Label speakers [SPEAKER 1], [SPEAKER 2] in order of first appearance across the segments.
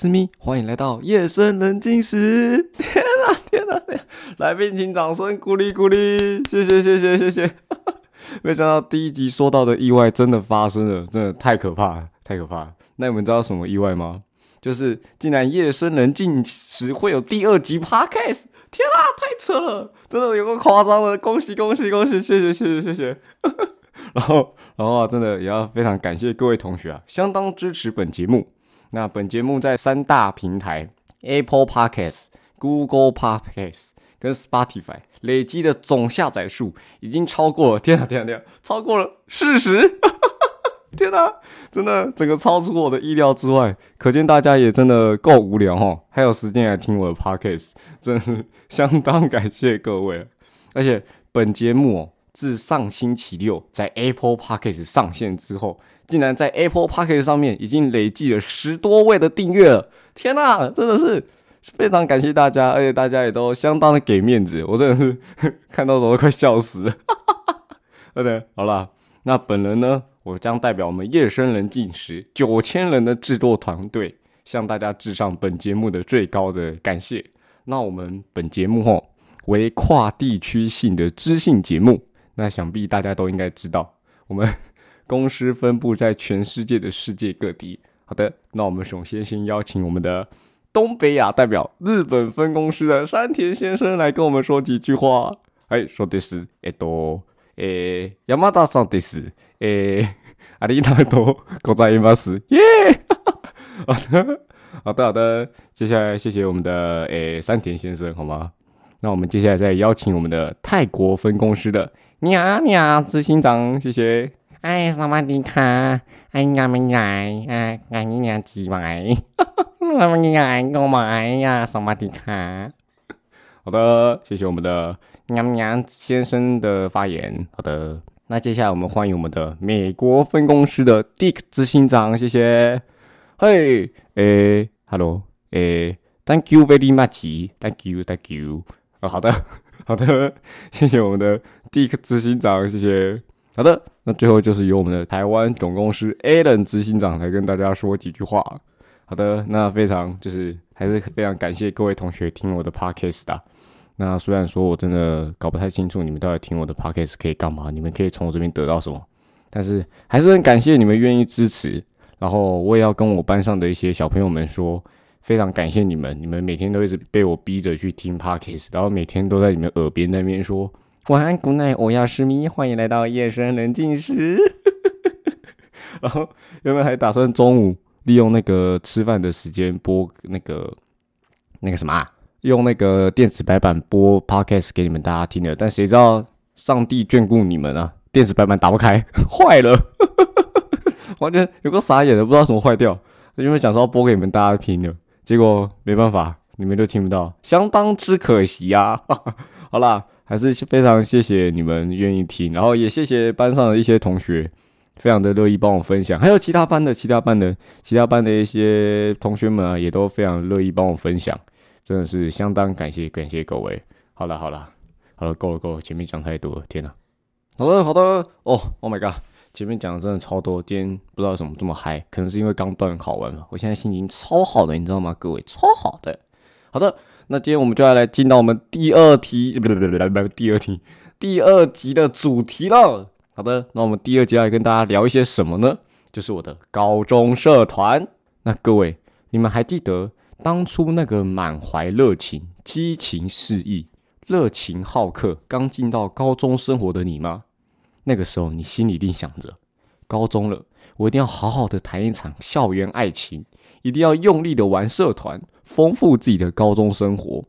[SPEAKER 1] 是咪，欢迎来到夜深人静时。天啊，天啊，天啊！来宾请掌声鼓励鼓励，谢谢谢谢谢谢。没想到第一集说到的意外真的发生了，真的太可怕了，太可怕了。那你们知道什么意外吗？就是竟然夜深人静时会有第二集 podcast！天啊，太扯了，真的有个夸张的，恭喜恭喜恭喜，谢谢谢谢谢谢。然后，然后啊，真的也要非常感谢各位同学啊，相当支持本节目。那本节目在三大平台 Apple Podcast、Google Podcast 跟 Spotify 累积的总下载数已经超过了，天啊天啊天啊，超过了四十！天哪，真的整个超出我的意料之外，可见大家也真的够无聊哦，还有时间来听我的 Podcast，真是相当感谢各位。而且本节目哦。自上星期六在 Apple Podcast 上线之后，竟然在 Apple Podcast 上面已经累计了十多位的订阅了！天呐，真的是非常感谢大家，而且大家也都相当的给面子，我真的是 看到都快笑死了。OK，好了，那本人呢，我将代表我们夜深人静时九千人的制作团队，向大家致上本节目的最高的感谢。那我们本节目吼为跨地区性的知性节目。那想必大家都应该知道，我们公司分布在全世界的世界各地。好的，那我们首先先邀请我们的东北亚代表日本分公司的山田先生来跟我们说几句话。哎，说的是，え多，诶，山田さんです。诶，ありがとうございます。耶，好的，好的，好的。接下来谢谢我们的诶山田先生，好吗？那我们接下来再邀请我们的泰国分公司的。你好，你好，执行长，谢谢。 哎，萨瓦迪卡，哎，你们来，哎，哎，你俩几买？那么你来购买呀，萨瓦迪卡。好的，谢谢我们的娘娘先生的发言。好的，那接下来我们欢迎我们的美国分公司的 Dick 执行长，谢谢。嘿，诶，Hello，诶，Thank you very much，Thank you，Thank you。哦，好的。好的，谢谢我们的第一个执行长，谢谢。好的，那最后就是由我们的台湾总公司 Alan 执行长来跟大家说几句话。好的，那非常就是还是非常感谢各位同学听我的 podcast 的。那虽然说我真的搞不太清楚你们到底听我的 podcast 可以干嘛，你们可以从我这边得到什么，但是还是很感谢你们愿意支持。然后我也要跟我班上的一些小朋友们说。非常感谢你们，你们每天都一直被我逼着去听 podcast，然后每天都在你们耳边那边说晚安，good night，我要失眠，欢迎来到夜深人静时。然后原本还打算中午利用那个吃饭的时间播那个那个什么，啊，用那个电子白板播 podcast 给你们大家听的，但谁知道上帝眷顾你们啊，电子白板打不开，坏了，完全有个傻眼的，不知道什么坏掉，因为想说播给你们大家听的。结果没办法，你们都听不到，相当之可惜呀。好啦，还是非常谢谢你们愿意听，然后也谢谢班上的一些同学，非常的乐意帮我分享，还有其他班的、其他班的、其他班的一些同学们啊，也都非常乐意帮我分享，真的是相当感谢感谢各位。好了好了好了，够了够了，前面讲太多了，天哪！好的好的哦，Oh my god！前面讲的真的超多，今天不知道怎么这么嗨，可能是因为刚断考完了，我现在心情超好的，你知道吗？各位，超好的。好的，那今天我们就要来进到我们第二题，不不不不不不，第二题，第二集的主题了。好的，那我们第二集要跟大家聊一些什么呢？就是我的高中社团。那各位，你们还记得当初那个满怀热情、激情四溢、热情好客、刚进到高中生活的你吗？那个时候，你心里一定想着，高中了，我一定要好好的谈一场校园爱情，一定要用力的玩社团，丰富自己的高中生活。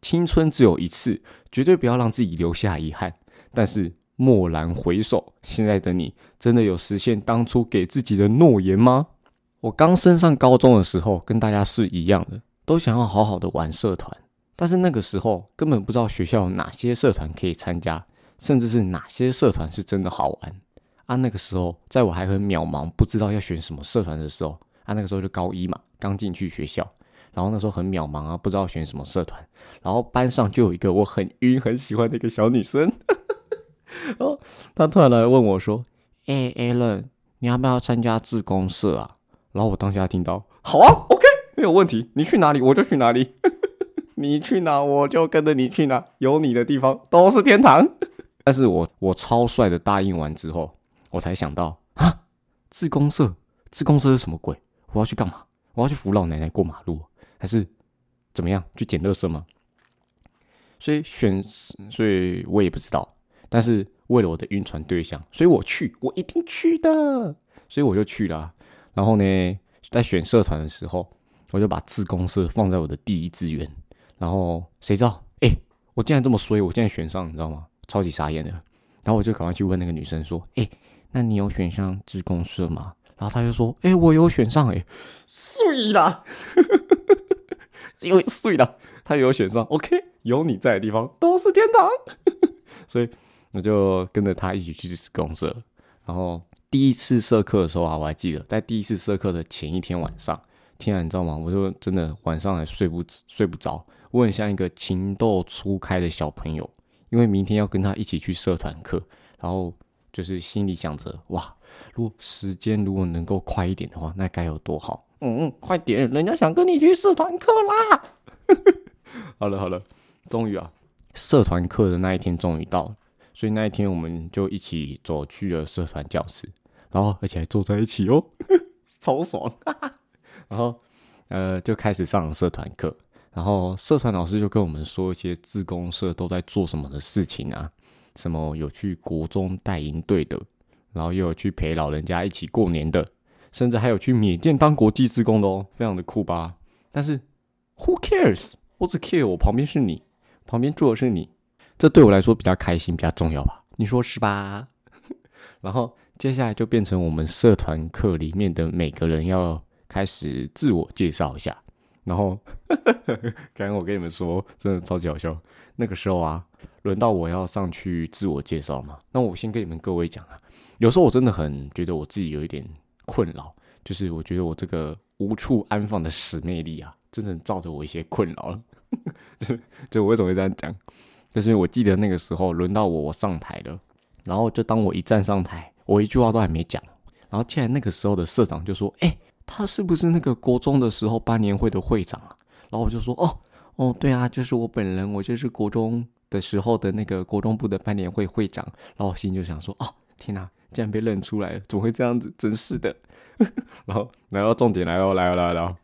[SPEAKER 1] 青春只有一次，绝对不要让自己留下遗憾。但是蓦然回首，现在的你，真的有实现当初给自己的诺言吗？我刚升上高中的时候，跟大家是一样的，都想要好好的玩社团，但是那个时候根本不知道学校有哪些社团可以参加。甚至是哪些社团是真的好玩啊？那个时候，在我还很渺茫，不知道要选什么社团的时候，啊，那个时候就高一嘛，刚进去学校，然后那时候很渺茫啊，不知道选什么社团，然后班上就有一个我很晕、很喜欢的一个小女生，然 后她突然来问我说：“哎，Allen，你要不要参加自工社啊？”然后我当下听到，好啊，OK，没有问题，你去哪里我就去哪里，你去哪我就跟着你去哪，有你的地方都是天堂。但是我我超帅的答应完之后，我才想到啊，自公社，自公社是什么鬼？我要去干嘛？我要去扶老奶奶过马路，还是怎么样去捡垃圾吗？所以选，所以我也不知道。但是为了我的晕船对象，所以我去，我一定去的。所以我就去了。然后呢，在选社团的时候，我就把自公社放在我的第一志愿。然后谁知道？哎，我竟然这么衰，我竟然选上，你知道吗？超级傻眼的。然后我就赶快去问那个女生说：“哎，那你有选上自公社吗？”然后他就说：“哎，我有选上，哎，碎了，因为碎了，他有选上。OK。”有你在的地方都是天堂，所以我就跟着他一起去公社。然后第一次社课的时候啊，我还记得在第一次社课的前一天晚上，天啊，你知道吗？我就真的晚上还睡不睡不着，我很像一个情窦初开的小朋友，因为明天要跟他一起去社团课，然后就是心里想着哇，如果时间如果能够快一点的话，那该有多好！嗯嗯，快点，人家想跟你去社团课啦！好了好了。终于啊，社团课的那一天终于到了，所以那一天我们就一起走去了社团教室，然后而且还坐在一起哦，超爽。然后呃就开始上社团课，然后社团老师就跟我们说一些自工社都在做什么的事情啊，什么有去国中带营队的，然后又有去陪老人家一起过年的，甚至还有去缅甸当国际职工的哦，非常的酷吧？但是 Who cares？我只 care 我旁边是你。旁边坐的是你，这对我来说比较开心，比较重要吧？你说是吧？然后接下来就变成我们社团课里面的每个人要开始自我介绍一下。然后 刚刚我跟你们说，真的超级好笑。那个时候啊，轮到我要上去自我介绍嘛。那我先跟你们各位讲啊，有时候我真的很觉得我自己有一点困扰，就是我觉得我这个无处安放的使魅力啊，真的造着我一些困扰了。就是，就我为什么会这样讲？就是因为我记得那个时候轮到我，我上台了，然后就当我一站上台，我一句话都还没讲，然后竟然那个时候的社长就说：“哎，他是不是那个国中的时候班年会的会长啊？”然后我就说：“哦，哦，对啊，就是我本人，我就是国中的时候的那个国中部的班年会会长。”然后我心里就想说：“哦，天哪，竟然被认出来了，怎么会这样子？真是的。”然后然后重点来了，来了，来了，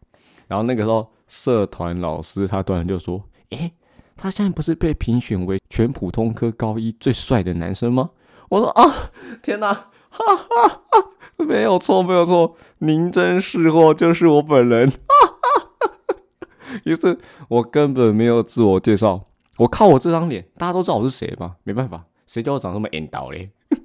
[SPEAKER 1] 然后那个时候。社团老师他突然就说：“诶，他现在不是被评选为全普通科高一最帅的男生吗？”我说：“啊，天哪，哈哈哈，没有错，没有错，您真是货，就是我本人。”哈哈哈。于是，我根本没有自我介绍，我靠我这张脸，大家都知道我是谁吧？没办法，谁叫我长这么 N 倒嘞？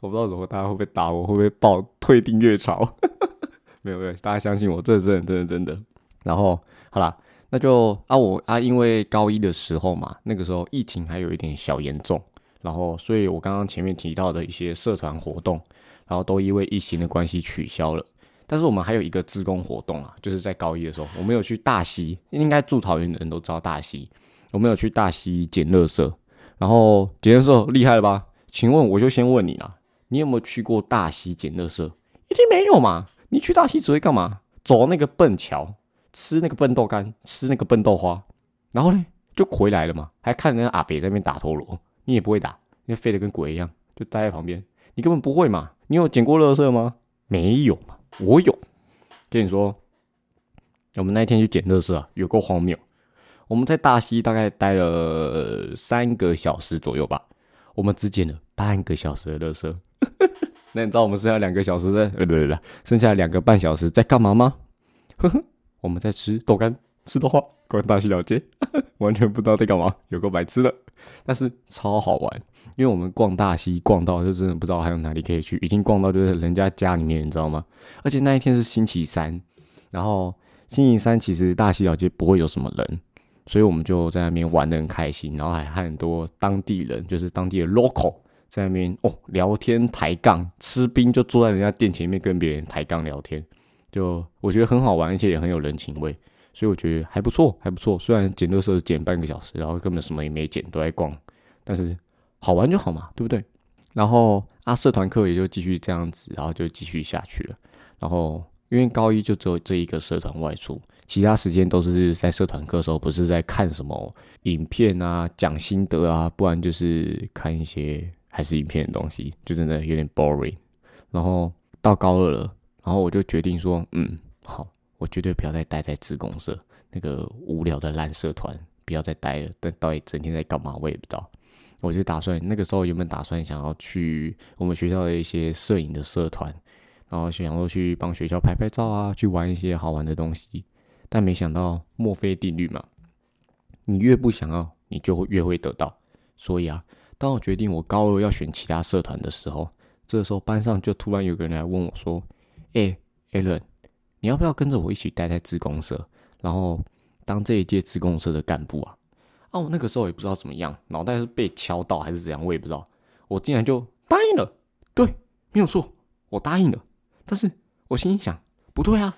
[SPEAKER 1] 我不知道怎么，大家会不会打我？会不会爆退订阅潮？没有没有，大家相信我，这真的真的真的。然后好了，那就啊我啊，因为高一的时候嘛，那个时候疫情还有一点小严重，然后所以我刚刚前面提到的一些社团活动，然后都因为疫情的关系取消了。但是我们还有一个自工活动啊，就是在高一的时候，我们有去大溪，应该住桃园的人都知道大溪，我们有去大溪捡垃圾。然后捡垃圾厉害了吧？请问我就先问你啦，你有没有去过大溪捡垃圾？一定没有嘛？你去大溪只会干嘛？走那个笨桥，吃那个笨豆干，吃那个笨豆花，然后呢就回来了嘛？还看人家阿北在那边打陀螺，你也不会打，你飞得跟鬼一样，就待在旁边，你根本不会嘛？你有捡过乐色吗？没有嘛？我有。跟你说，我们那一天去捡乐色啊，有够荒谬。我们在大溪大概待了三个小时左右吧，我们只捡了半个小时的乐色。那你知道我们剩下两个小时在呃 不对不对，剩下两个半小时在干嘛吗？呵呵，我们在吃豆干，吃的话，逛大溪老街，完全不知道在干嘛，有个白痴的，但是超好玩，因为我们逛大溪逛到就真的不知道还有哪里可以去，已经逛到就是人家家里面，你知道吗？而且那一天是星期三，然后星期三其实大溪老街不会有什么人，所以我们就在那边玩的很开心，然后还和很多当地人，就是当地的 local。在那边哦，聊天抬杠，吃冰就坐在人家店前面跟别人抬杠聊天，就我觉得很好玩，而且也很有人情味，所以我觉得还不错，还不错。虽然捡垃圾捡半个小时，然后根本什么也没剪，都在逛，但是好玩就好嘛，对不对？然后啊，社团课也就继续这样子，然后就继续下去了。然后因为高一就只有这一个社团外出，其他时间都是在社团课时候，不是在看什么影片啊、讲心得啊，不然就是看一些还是影片的东西，就真的有点 boring。然后到高二了，然后我就决定说，嗯，好，我绝对不要再待在自公社那个无聊的烂社团，不要再待了。但到底整天在干嘛，我也不知道。我就打算那个时候原本打算想要去我们学校的一些摄影的社团，然后想说去帮学校拍拍照啊，去玩一些好玩的东西。但没想到墨菲定律嘛，你越不想要，你就会越会得到。所以啊，当我决定我高二要选其他社团的时候，这时候班上就突然有个人来问我说：“哎，Allen，你要不要跟着我一起待在自公社，然后当这一届自公社的干部啊？”啊，我那个时候也不知道怎么样，脑袋是被敲到还是怎样，我也不知道。我竟然就答应了，对，没有错，我答应了。但是我心里想，不对啊，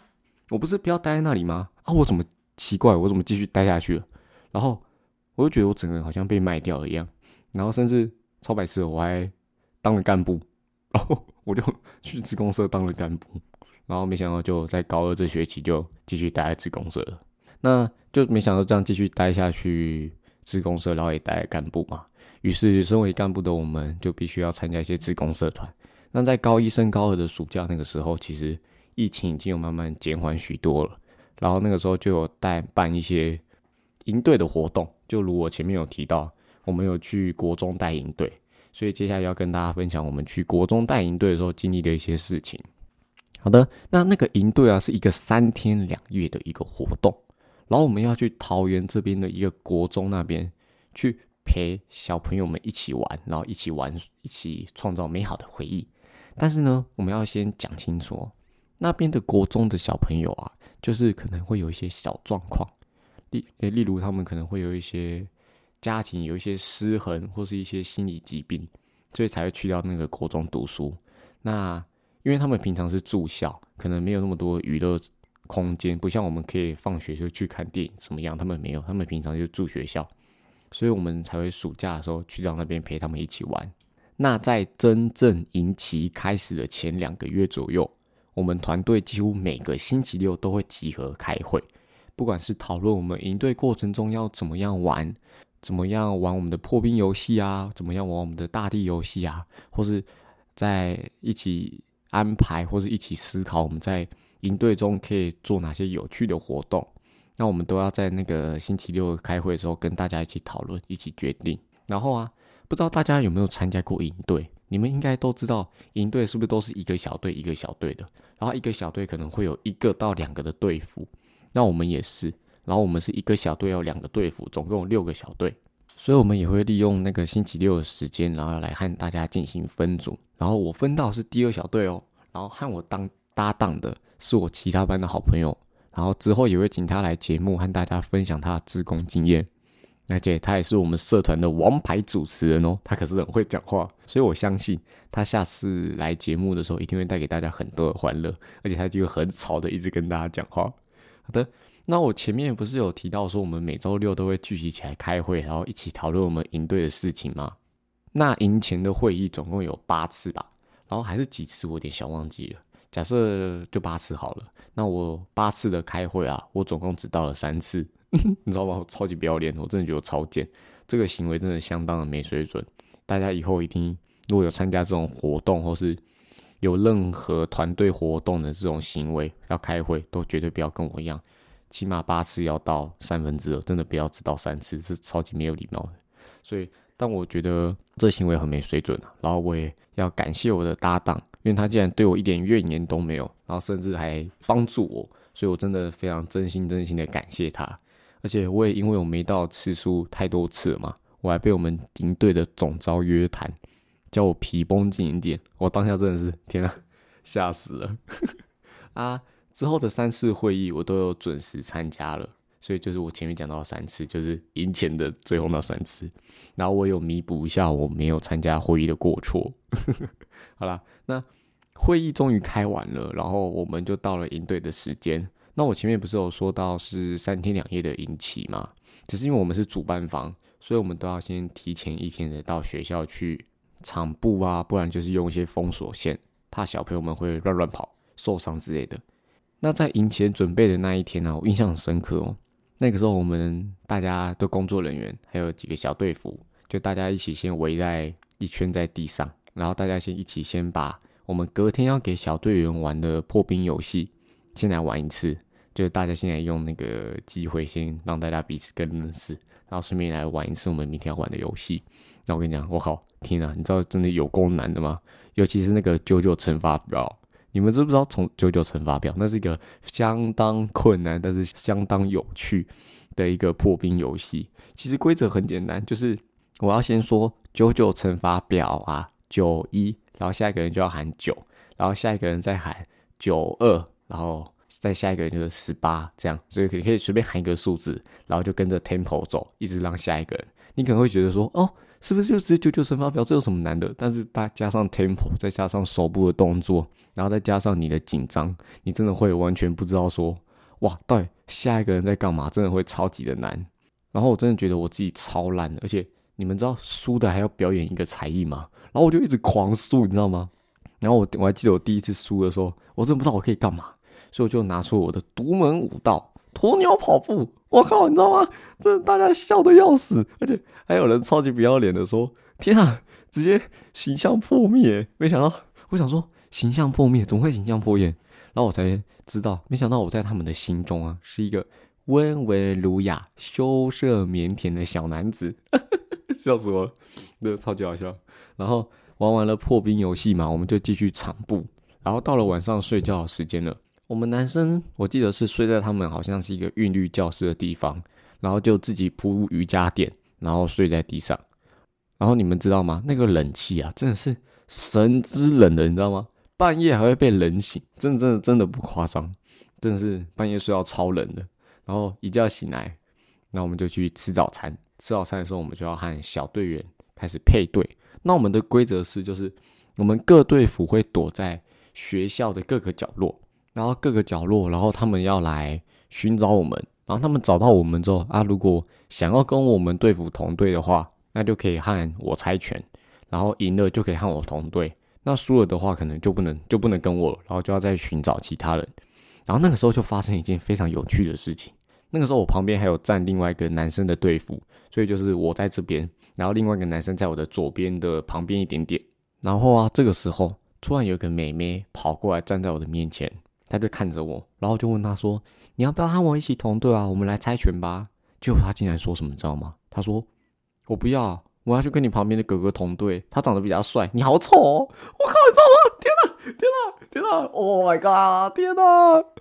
[SPEAKER 1] 我不是不要待在那里吗？啊，我怎么奇怪，我怎么继续待下去了？然后我就觉得我整个人好像被卖掉了一样，然后甚至超白痴，我还当了干部，然后我就去职公社当了干部，然后没想到就在高二这学期就继续待在职公社了，那就没想到这样继续待下去。自公社，然后也带干部嘛。于是，身为干部的我们，就必须要参加一些自公社团。那在高一升高二的暑假那个时候，其实疫情已经有慢慢减缓许多了。然后那个时候就有带办一些营队的活动，就如我前面有提到，我们有去国中带营队。所以接下来要跟大家分享我们去国中带营队的时候经历的一些事情。好的，那那个营队啊，是一个三天两夜的一个活动。然后我们要去桃园这边的一个国中那边去陪小朋友们一起玩，然后一起玩，一起创造美好的回忆。但是呢，我们要先讲清楚，那边的国中的小朋友啊，就是可能会有一些小状况，例例如他们可能会有一些家庭有一些失衡，或是一些心理疾病，所以才会去到那个国中读书。那因为他们平常是住校，可能没有那么多娱乐。空间不像我们可以放学就去看电影什么样，他们没有，他们平常就住学校，所以我们才会暑假的时候去到那边陪他们一起玩。那在真正营期开始的前两个月左右，我们团队几乎每个星期六都会集合开会，不管是讨论我们营队过程中要怎么样玩，怎么样玩我们的破冰游戏啊，怎么样玩我们的大地游戏啊，或是在一起安排或者一起思考我们在。营队中可以做哪些有趣的活动？那我们都要在那个星期六开会的时候跟大家一起讨论，一起决定。然后啊，不知道大家有没有参加过营队？你们应该都知道，营队是不是都是一个小队一个小队的？然后一个小队可能会有一个到两个的队服。那我们也是，然后我们是一个小队有两个队服，总共有六个小队。所以我们也会利用那个星期六的时间，然后来和大家进行分组。然后我分到是第二小队哦，然后和我当搭档的。是我其他班的好朋友，然后之后也会请他来节目和大家分享他的自工经验，而且他也是我们社团的王牌主持人哦，他可是很会讲话，所以我相信他下次来节目的时候一定会带给大家很多的欢乐，而且他就会很吵的一直跟大家讲话。好的，那我前面不是有提到说我们每周六都会聚集起来开会，然后一起讨论我们营队的事情吗？那营前的会议总共有八次吧，然后还是几次，我有点小忘记了。假设就八次好了，那我八次的开会啊，我总共只到了三次，你知道吗？我超级不要脸，我真的觉得超贱，这个行为真的相当的没水准。大家以后一定如果有参加这种活动，或是有任何团队活动的这种行为，要开会都绝对不要跟我一样，起码八次要到三分之二，真的不要只到三次，是超级没有礼貌的。所以，但我觉得这行为很没水准啊。然后我也要感谢我的搭档。因为他竟然对我一点怨言都没有，然后甚至还帮助我，所以我真的非常真心真心的感谢他。而且我也因为我没到次数太多次了嘛，我还被我们营队的总招约谈，叫我皮绷紧一点。我当下真的是天啊，吓死了 啊！之后的三次会议我都有准时参加了，所以就是我前面讲到三次，就是赢钱的最后那三次，然后我有弥补一下我没有参加会议的过错。好啦，那会议终于开完了，然后我们就到了赢队的时间。那我前面不是有说到是三天两夜的营期吗？只是因为我们是主办方，所以我们都要先提前一天的到学校去场布啊，不然就是用一些封锁线，怕小朋友们会乱乱跑受伤之类的。那在赢前准备的那一天呢，我印象很深刻哦。那个时候我们大家都工作人员，还有几个小队服，就大家一起先围在一圈在地上，然后大家先一起先把我们隔天要给小队员玩的破冰游戏先来玩一次，就是大家先来用那个机会先让大家彼此更认识，然后顺便来玩一次我们明天要玩的游戏。那我跟你讲，我靠，天啊，你知道真的有够难的吗？尤其是那个九九乘法表。你们知不知道从九九乘法表？那是一个相当困难，但是相当有趣的一个破冰游戏。其实规则很简单，就是我要先说九九乘法表啊，九一，然后下一个人就要喊九，然后下一个人再喊九二，然后再下一个人就是十八，这样，所以可以可以随便喊一个数字，然后就跟着 tempo 走，一直让下一个人。你可能会觉得说，哦。是不是就直接九九乘法表？这有什么难的？但是大加上 tempo，再加上手部的动作，然后再加上你的紧张，你真的会完全不知道说，哇，到底下一个人在干嘛？真的会超级的难。然后我真的觉得我自己超烂的，而且你们知道输的还要表演一个才艺吗？然后我就一直狂输，你知道吗？然后我我还记得我第一次输的时候，我真的不知道我可以干嘛，所以我就拿出我的独门武道——鸵鸟跑步。我靠，你知道吗？这大家笑的要死，而且还有人超级不要脸的说：“天啊，直接形象破灭！”没想到，我想说形象破灭怎么会形象破灭？然后我才知道，没想到我在他们的心中啊，是一个温文儒雅、羞涩腼腆的小男子，笑死我了，对，超级好笑。然后玩完了破冰游戏嘛，我们就继续场布，然后到了晚上睡觉时间了。我们男生我记得是睡在他们好像是一个韵律教室的地方，然后就自己铺瑜伽垫，然后睡在地上。然后你们知道吗？那个冷气啊，真的是神之冷的，你知道吗？半夜还会被冷醒，真的真的真的不夸张，真的是半夜睡到超冷的。然后一觉醒来，那我们就去吃早餐。吃早餐的时候，我们就要和小队员开始配对。那我们的规则是，就是我们各队服会躲在学校的各个角落。然后各个角落，然后他们要来寻找我们，然后他们找到我们之后啊，如果想要跟我们对服同队的话，那就可以和我猜拳，然后赢了就可以和我同队，那输了的话可能就不能 就不能跟我，然后就要再寻找其他人。然后那个时候就发生一件非常有趣的事情，那个时候我旁边还有站另外一个男生的队服，所以就是我在这边，然后另外一个男生在我的左边的旁边一点点。然后啊，这个时候突然有个美眉跑过来站在我的面前。他就看着我，然后就问他说：“你要不要和我一起同队啊？我们来猜拳吧。”结果他竟然说什么，你知道吗？他说：“我不要，我要去跟你旁边的哥哥同队，他长得比较帅。你好丑！我靠，你知道吗？天哪，天哪，天哪！Oh my god！天哪！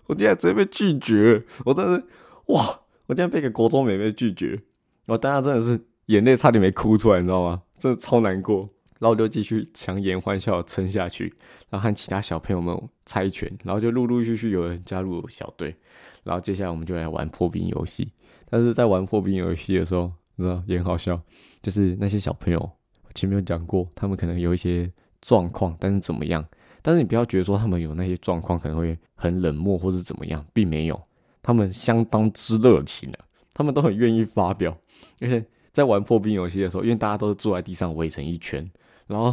[SPEAKER 1] 我竟然直接被拒绝，我真的是哇！我竟然被一个国中美妹拒绝，我当时真的是眼泪差点没哭出来，你知道吗？真的超难过。然后就继续强颜欢笑撑下去，然后和其他小朋友们猜拳，然后就陆陆续续有人加入小队，然后接下来我们就来玩破冰游戏。但是在玩破冰游戏的时候，你知道也很好笑，就是那些小朋友前面有讲过，他们可能有一些状况，但是怎么样？但是你不要觉得说他们有那些状况可能会很冷漠或者怎么样，并没有，他们相当之热情的，他们都很愿意发表。而且在玩破冰游戏的时候，因为大家都是坐在地上围成一圈。然后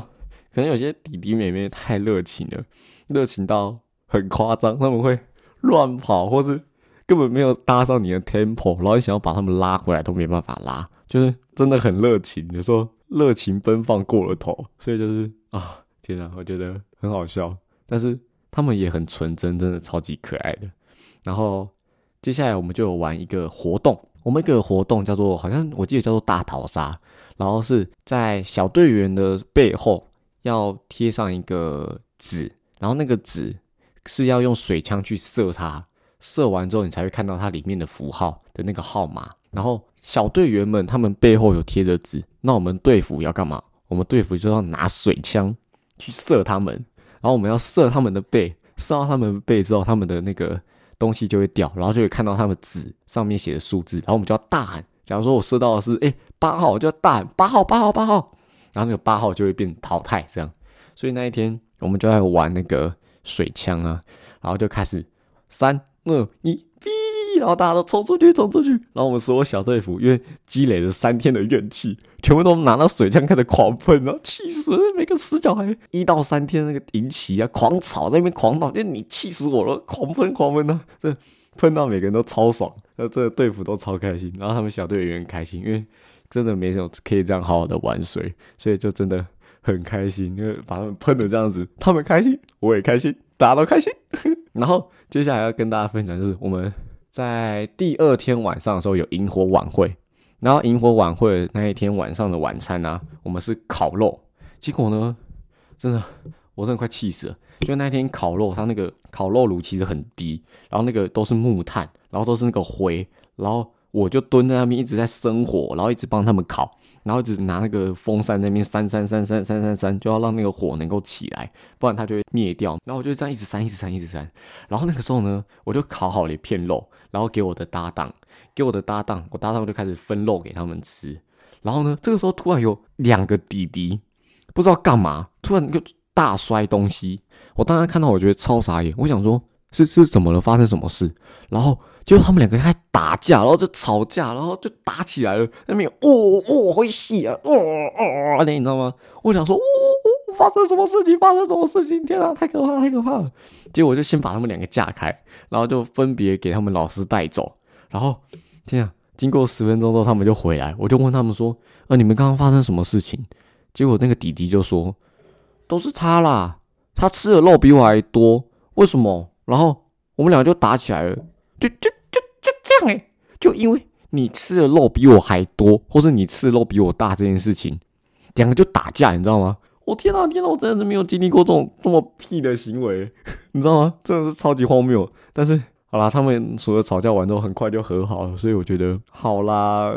[SPEAKER 1] 可能有些弟弟妹妹太热情了，热情到很夸张，他们会乱跑，或是根本没有搭上你的 tempo，然后你想要把他们拉回来都没办法拉，就是真的很热情，有时候热情奔放过了头，所以就是啊，天啊，我觉得很好笑，但是他们也很纯真，真的超级可爱的。然后接下来我们就有玩一个活动，我们一个活动叫做，好像我记得叫做大逃杀。然后是在小队员的背后要贴上一个纸，然后那个纸是要用水枪去射它，射完之后你才会看到它里面的符号的那个号码。然后小队员们他们背后有贴着纸，那我们队服要干嘛？我们队服就要拿水枪去射他们，然后我们要射他们的背，射到他们背之后，他们的那个东西就会掉，然后就会看到他们纸上面写的数字，然后我们就要大喊。假如说我射到的是哎八号，我就大喊八号八号八号，然后那个八号就会变淘汰这样。所以那一天我们就在玩那个水枪啊，然后就开始三二一，哔，然后大家都冲出去，冲出去，然后我们所有小队服因为积累了三天的怨气，全部都拿到水枪开始狂喷，然后气死每个死角还。一到三天那个营旗啊，狂吵在那边狂闹，就你气死我了，狂喷狂喷的，这碰到每个人都超爽，那这个队服都超开心，然后他们小队员开心，因为真的没有可以这样好好的玩水，所以就真的很开心，因为把他们喷的这样子，他们开心，我也开心，大家都开心。然后接下来要跟大家分享就是我们在第二天晚上的时候有萤火晚会，然后萤火晚会那一天晚上的晚餐呢，我们是烤肉，结果呢，真的我真的快气死了，就那天烤肉，它那个烤肉炉其实很低，然后那个都是木炭，然后都是那个灰，然后我就蹲在那边一直在生火，然后一直帮他们烤。然后一直拿那个风扇那边扇扇扇扇扇扇扇，就要让那个火能够起来，不然它就会灭掉。然后我就这样一直扇，一直扇，一直扇。然后那个时候呢，我就烤好了一片肉，然后给我的搭档，给我的搭档，我搭档就开始分肉给他们吃。然后呢，这个时候突然有两个弟弟不知道干嘛，突然就大摔东西。我当时看到，我觉得超傻眼。我想说，是是怎么了？发生什么事？然后。结果他们两个还打架，然后就吵架，然后就打起来了。那边哦哦会戏啊，哦哦，那你知道吗？我想说，哦哦，发生什么事情？发生什么事情？天啊，太可怕，太可怕了！结果我就先把他们两个架开，然后就分别给他们老师带走。然后，天啊，经过十分钟之后，他们就回来。我就问他们说：“呃，你们刚刚发生什么事情？”结果那个弟弟就说：“都是他啦，他吃的肉比我还多，为什么？”然后我们俩就打起来了，就就就就。这样哎，就因为你吃的肉比我还多，或是你吃的肉比我大这件事情，两个就打架，你知道吗？我天哪，天哪，我真的是没有经历过这种这么屁的行为，你知道吗？真的是超级荒谬。但是好啦，他们除了吵架完之后，很快就和好了，所以我觉得好啦，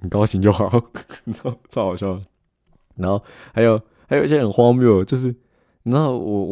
[SPEAKER 1] 很高兴就好，你知道超好笑。然后还有还有一些很荒谬，就是你知道我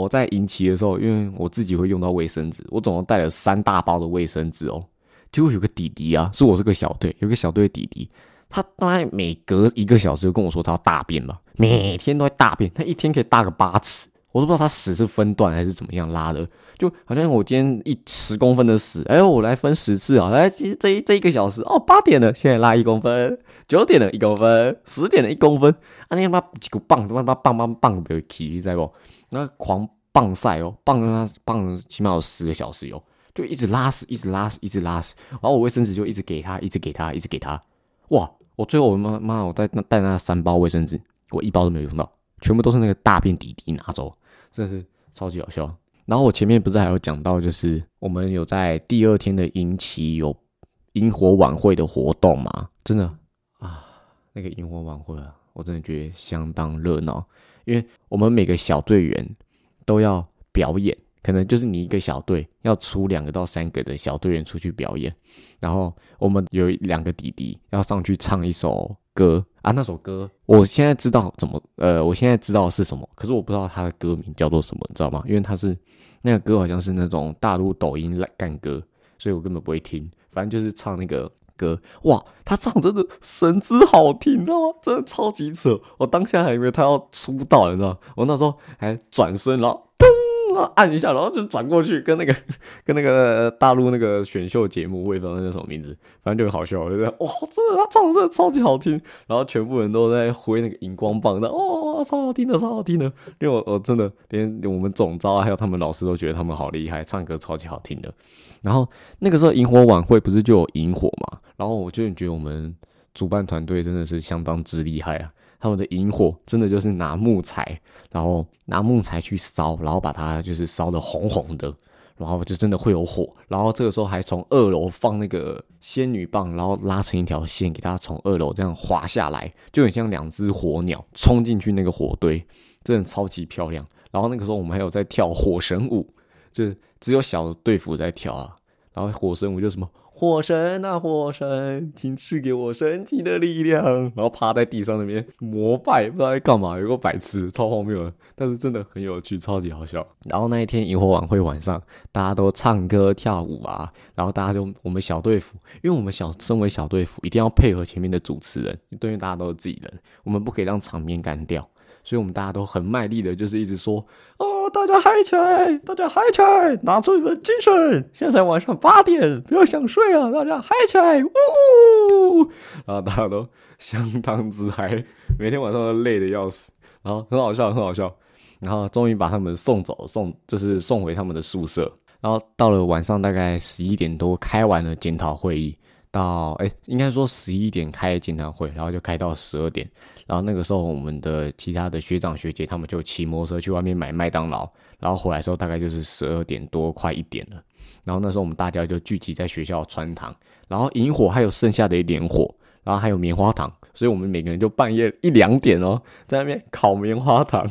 [SPEAKER 1] 我在营期的时候，因为我自己会用到卫生纸，我总共带了三大包的卫生纸哦。结果有个弟弟啊，是我这个小队，有个小队的弟弟，他大概每隔一个小时就跟我说他要大便嘛，每天都在大便，他一天可以大个八次，我都不知道他屎是分段还是怎么样拉的，就好像我今天一十公分的屎，哎，我来分十次啊，来，其实这这一个小时哦，八点了，现在拉一公分，九点了一公分，十点了一公分，啊，你他妈几个棒，他妈棒棒棒的起，你知不？那狂棒晒哦，棒他棒起码有十个小时有。就一直拉屎，一直拉屎，一直拉屎，然后我卫生纸就一直给他，一直给他，一直给他。哇！我最后我妈妈，我带那带那三包卫生纸，我一包都没有用到，全部都是那个大便弟弟拿走，真的是超级好笑。然后我前面不是还有讲到，就是我们有在第二天的营期有萤火晚会的活动嘛？真的啊，那个萤火晚会啊，我真的觉得相当热闹，因为我们每个小队员都要表演。可能就是你一个小队要出两个到三个的小队员出去表演，然后我们有两个弟弟要上去唱一首歌啊，那首歌我现在知道怎么呃，我现在知道是什么，可是我不知道他的歌名叫做什么，你知道吗？因为他是那个歌好像是那种大陆抖音来干歌，所以我根本不会听。反正就是唱那个歌，哇，他唱真的神之好听，你知道吗？真的超级扯，我当下还以为他要出道，你知道？我那时候还转身，然后按一下，然后就转过去，跟那个 跟那个大陆那个选秀节目，我也不知道那什么名字，反正就很好笑。我觉得哇，真的他唱的真的超级好听，然后全部人都在挥那个荧光棒，的哦，超好听的，超好听的。因为我我真的连我们总招还有他们老师都觉得他们好厉害，唱歌超级好听的。然后那个时候萤火晚会不是就有萤火嘛，然后我就觉得我们主办团队真的是相当之厉害啊。他们的萤火真的就是拿木材，然后拿木材去烧，然后把它就是烧的红红的，然后就真的会有火。然后这个时候还从二楼放那个仙女棒，然后拉成一条线，给它从二楼这样滑下来，就很像两只火鸟冲进去那个火堆，真的超级漂亮。然后那个时候我们还有在跳火神舞，就是只有小队服在跳啊，然后火神舞就什么。火神啊，火神，请赐给我神奇的力量。然后趴在地上那边膜拜，不知道在干嘛，有个白痴，超荒谬的，但是真的很有趣，超级好笑。然后那一天萤火晚会晚上，大家都唱歌跳舞啊，然后大家就我们小队服，因为我们小身为小队服，一定要配合前面的主持人，因为大家都是自己人，我们不可以让场面干掉，所以我们大家都很卖力的，就是一直说哦，大家嗨起来，大家嗨起来，拿出你们精神，现在晚上八点，不要想睡了，大家嗨起来，呜！然后大家都相当之嗨，每天晚上都累的要死，然后很好笑，很好笑，然后终于把他们送走，送就是送回他们的宿舍。然后到了晚上大概十一点多，开完了检讨会议，到哎，应该说十一点开检讨会，然后就开到十二点。然后那个时候，我们的其他的学长学姐他们就骑摩托车去外面买麦当劳，然后回来时候大概就是十二点多，快一点了。然后那时候我们大家就聚集在学校穿堂，然后萤火还有剩下的一点火，然后还有棉花糖，所以我们每个人就半夜一两点哦，在那边烤棉花糖，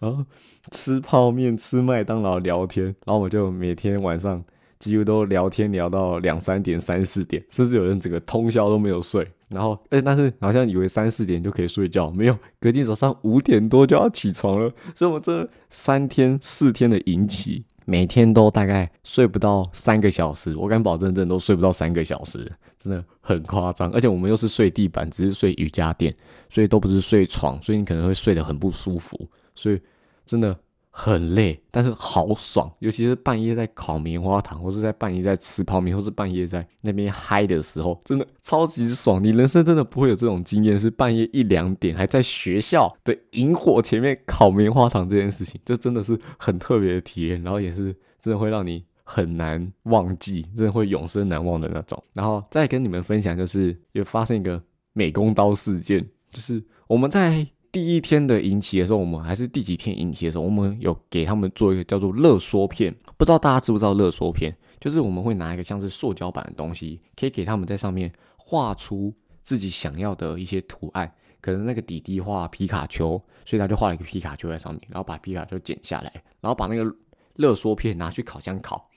[SPEAKER 1] 然后。吃泡面、吃麦当劳、聊天，然后我们就每天晚上几乎都聊天聊到两三点、三四点，甚至有人整个通宵都没有睡。然后，哎，但是好像以为三四点就可以睡觉，没有，隔天早上五点多就要起床了。所以，我这三天四天的引起，每天都大概睡不到三个小时，我敢保证，真的都睡不到三个小时，真的很夸张。而且我们又是睡地板，只是睡瑜伽垫，所以都不是睡床，所以你可能会睡得很不舒服。所以。真的很累，但是好爽，尤其是半夜在烤棉花糖，或是在半夜在吃泡面，或是半夜在那边嗨的时候，真的超级爽。你人生真的不会有这种经验，是半夜一两点还在学校的萤火前面烤棉花糖这件事情，这真的是很特别的体验，然后也是真的会让你很难忘记，真的会永生难忘的那种。然后再跟你们分享，就是有发生一个美工刀事件，就是我们在。第一天的引起的时候，我们还是第几天引起的时候，我们有给他们做一个叫做热缩片，不知道大家知不知道热缩片？就是我们会拿一个像是塑胶板的东西，可以给他们在上面画出自己想要的一些图案。可能那个弟弟画皮卡丘，所以他就画了一个皮卡丘在上面，然后把皮卡丘剪下来，然后把那个热缩片拿去烤箱烤，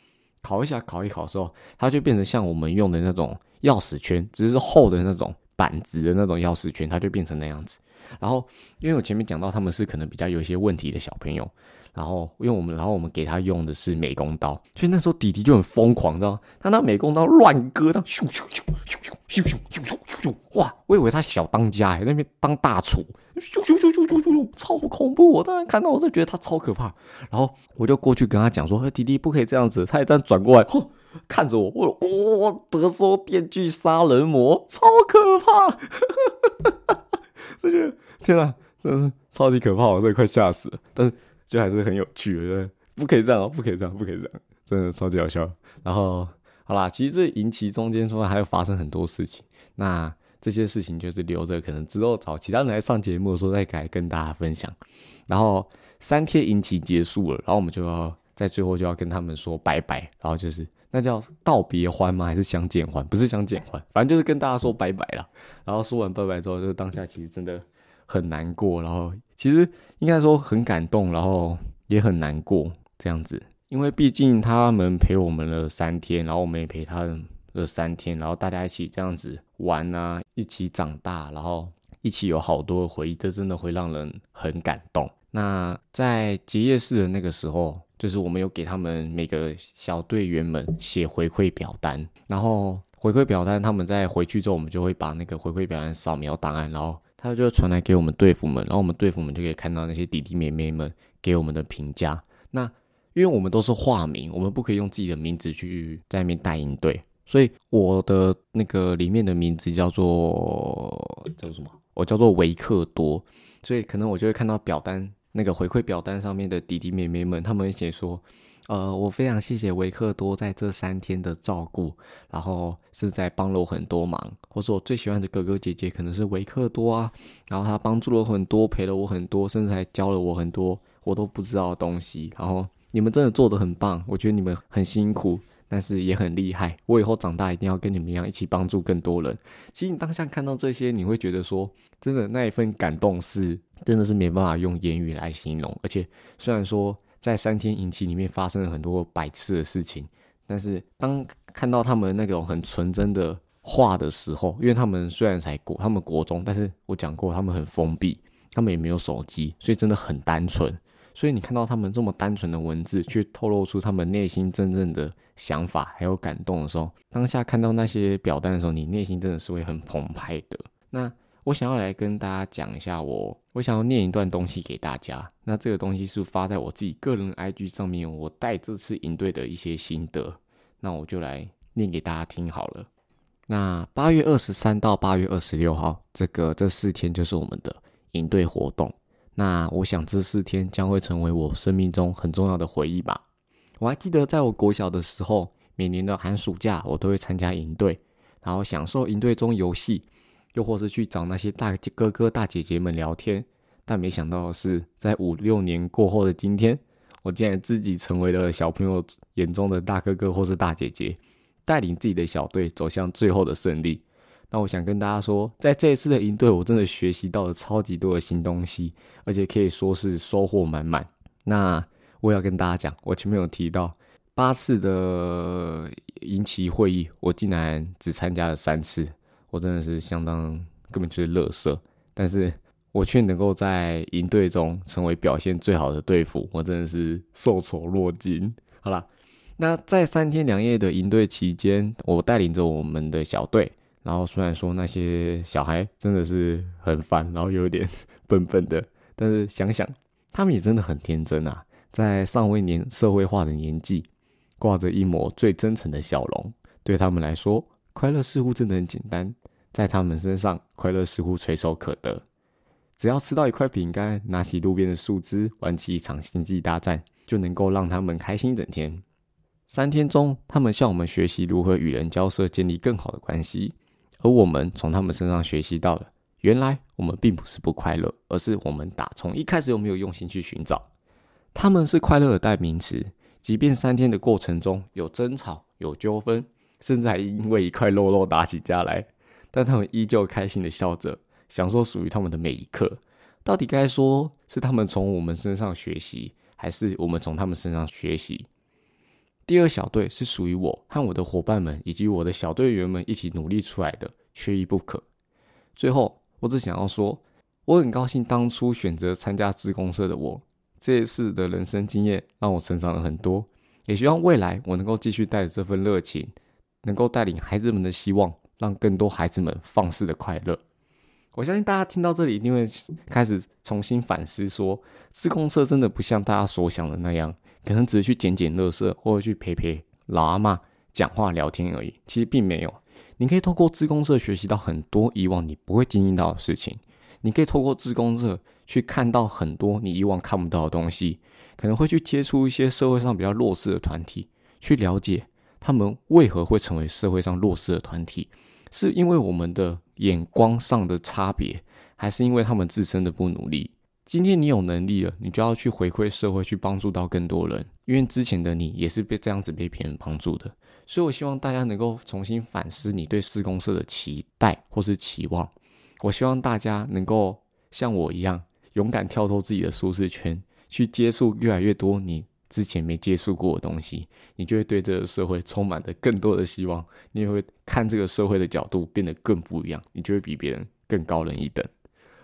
[SPEAKER 1] 烤一下，烤一烤的时候，它就变成像我们用的那种钥匙圈，只是厚的那种板子的那种钥匙圈，它就变成那样子。然后，因为我前面讲到他们是可能比较有一些问题的小朋友，然后因为我们，然后我们给他用的是美工刀，所以那时候弟弟就很疯狂，知道他拿美工刀乱割，他咻咻咻咻咻咻咻咻咻咻，哇！我以为他小当家哎，那边当大厨，咻咻咻咻咻咻，超恐怖！我当然看到我就觉得他超可怕，然后我就过去跟他讲说：“弟弟不可以这样子。”他也这样转过来，哼，看着我，我我德州电锯杀人魔，超可怕！这就天啊，真的是超级可怕，我真的快吓死了。但是就还是很有趣，的，不可以这样哦，不可以这样，不可以这样，真的超级好笑。然后好啦，其实这引起中间说还有发生很多事情，那这些事情就是留着可能之后找其他人来上节目的时候再改跟大家分享。然后三天引起结束了，然后我们就要在最后就要跟他们说拜拜，然后就是那叫道别欢吗？还是相见欢？不是相见欢，反正就是跟大家说拜拜了。然后说完拜拜之后，就当下其实真的很难过，然后其实应该说很感动，然后也很难过这样子，因为毕竟他们陪我们了三天，然后我们也陪他们了三天，然后大家一起这样子玩啊，一起长大，然后一起有好多回忆，这真的会让人很感动。那在结业式的那个时候，就是我们有给他们每个小队员们写回馈表单，然后。回馈表单，他们在回去之后，我们就会把那个回馈表单扫描档案，然后他就传来给我们队服们，然后我们队服们就可以看到那些弟弟妹妹们给我们的评价。那因为我们都是化名，我们不可以用自己的名字去在那边带营队，所以我的那个里面的名字叫做叫做什么？我叫做维克多，所以可能我就会看到表单那个回馈表单上面的弟弟妹妹们，他们写说。呃，我非常谢谢维克多在这三天的照顾，然后是在帮了我很多忙。或者我最喜欢的哥哥姐姐可能是维克多啊，然后他帮助了很多，陪了我很多，甚至还教了我很多我都不知道的东西。然后你们真的做的很棒，我觉得你们很辛苦，但是也很厉害。我以后长大一定要跟你们一样，一起帮助更多人。其实你当下看到这些，你会觉得说，真的那一份感动是真的是没办法用言语来形容。而且虽然说。在三天引起里面发生了很多白痴的事情，但是当看到他们那种很纯真的话的时候，因为他们虽然才国，他们国中，但是我讲过他们很封闭，他们也没有手机，所以真的很单纯。所以你看到他们这么单纯的文字，却透露出他们内心真正的想法还有感动的时候，当下看到那些表单的时候，你内心真的是会很澎湃的。那。我想要来跟大家讲一下，我我想要念一段东西给大家。那这个东西是发在我自己个人 IG 上面，我带这次营队的一些心得。那我就来念给大家听好了。那八月二十三到八月二十六号，这个这四天就是我们的营队活动。那我想这四天将会成为我生命中很重要的回忆吧。我还记得在我国小的时候，每年的寒暑假我都会参加营队，然后享受营队中游戏。又或是去找那些大哥哥大姐姐们聊天，但没想到的是，在五六年过后的今天，我竟然自己成为了小朋友眼中的大哥哥或是大姐姐，带领自己的小队走向最后的胜利。那我想跟大家说，在这一次的营队，我真的学习到了超级多的新东西，而且可以说是收获满满。那我要跟大家讲，我前面有提到八次的营旗会议，我竟然只参加了三次。我真的是相当根本就是乐色，但是我却能够在营队中成为表现最好的队服，我真的是受宠若惊。好了，那在三天两夜的营队期间，我带领着我们的小队，然后虽然说那些小孩真的是很烦，然后有点 笨笨的，但是想想他们也真的很天真啊，在尚未年社会化的年纪，挂着一抹最真诚的笑容，对他们来说。快乐似乎真的很简单，在他们身上，快乐似乎垂手可得。只要吃到一块饼干，拿起路边的树枝，玩起一场星际大战，就能够让他们开心一整天。三天中，他们向我们学习如何与人交涉，建立更好的关系，而我们从他们身上学习到了，原来我们并不是不快乐，而是我们打从一开始又没有用心去寻找。他们是快乐的代名词，即便三天的过程中有争吵、有纠纷。甚至还因为一块肉肉打起架来，但他们依旧开心的笑着，享受属于他们的每一刻。到底该说是他们从我们身上学习，还是我们从他们身上学习？第二小队是属于我和我的伙伴们以及我的小队员们一起努力出来的，缺一不可。最后，我只想要说，我很高兴当初选择参加自公社的我，这一次的人生经验让我成长了很多，也希望未来我能够继续带着这份热情。能够带领孩子们的希望，让更多孩子们放肆的快乐。我相信大家听到这里，一定会开始重新反思：说，自控车真的不像大家所想的那样，可能只是去捡捡垃圾，或者去陪陪老阿妈讲话聊天而已。其实并没有，你可以透过自控社学习到很多以往你不会经历到的事情。你可以透过自控社去看到很多你以往看不到的东西，可能会去接触一些社会上比较弱势的团体，去了解。他们为何会成为社会上弱势的团体？是因为我们的眼光上的差别，还是因为他们自身的不努力？今天你有能力了，你就要去回馈社会，去帮助到更多人。因为之前的你也是被这样子被别人帮助的，所以我希望大家能够重新反思你对施工社的期待或是期望。我希望大家能够像我一样，勇敢跳脱自己的舒适圈，去接触越来越多你。之前没接触过的东西，你就会对这个社会充满着更多的希望。你也会看这个社会的角度变得更不一样，你就会比别人更高人一等。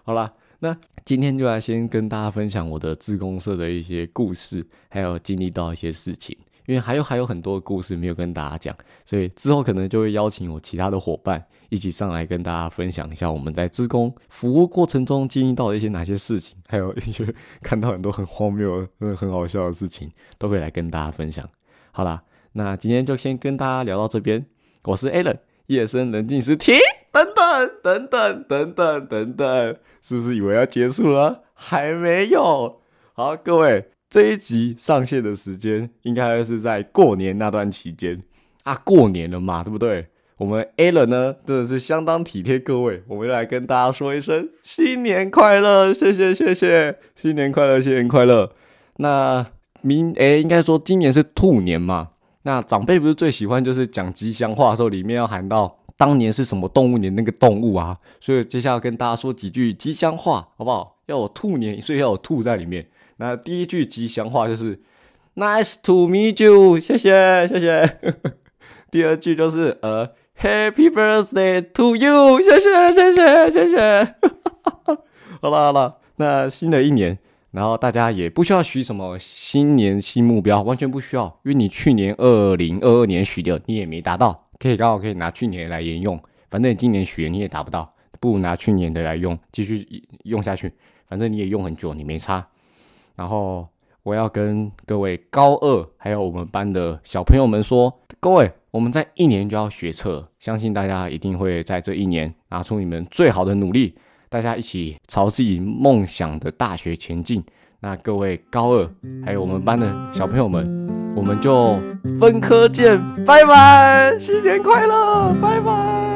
[SPEAKER 1] 好啦，那今天就来先跟大家分享我的自公社的一些故事，还有经历到一些事情。因为还有还有很多故事没有跟大家讲，所以之后可能就会邀请我其他的伙伴一起上来跟大家分享一下我们在职工服务过程中经历到的一些哪些事情，还有一些 看到很多很荒谬、很很好笑的事情，都会来跟大家分享。好啦，那今天就先跟大家聊到这边。我是 Alan，夜深人静时停，等等等等等等等等，是不是以为要结束了？还没有。好，各位。这一集上线的时间应该是在过年那段期间啊，过年了嘛，对不对？我们 a l a n 呢，真的是相当体贴各位，我们来跟大家说一声新年快乐，谢谢谢谢，新年快乐，新年快乐。那明哎，应该说今年是兔年嘛，那长辈不是最喜欢就是讲吉祥话的时候，里面要喊到当年是什么动物年那个动物啊，所以接下来跟大家说几句吉祥话，好不好？要有兔年，所以要有兔在里面。那第一句吉祥话就是 “Nice to meet you”，谢谢谢谢。第二句就是呃 “Happy birthday to you”，谢谢谢谢谢谢。好了好了，那新的一年，然后大家也不需要许什么新年新目标，完全不需要，因为你去年二零二二年许的你也没达到，可以刚好可以拿去年来沿用，反正你今年许的你也达不到，不如拿去年的来用，继续用下去，反正你也用很久，你没差。然后我要跟各位高二还有我们班的小朋友们说，各位，我们在一年就要学测，相信大家一定会在这一年拿出你们最好的努力，大家一起朝自己梦想的大学前进。那各位高二还有我们班的小朋友们，我们就分科见，拜拜，新年快乐，拜拜。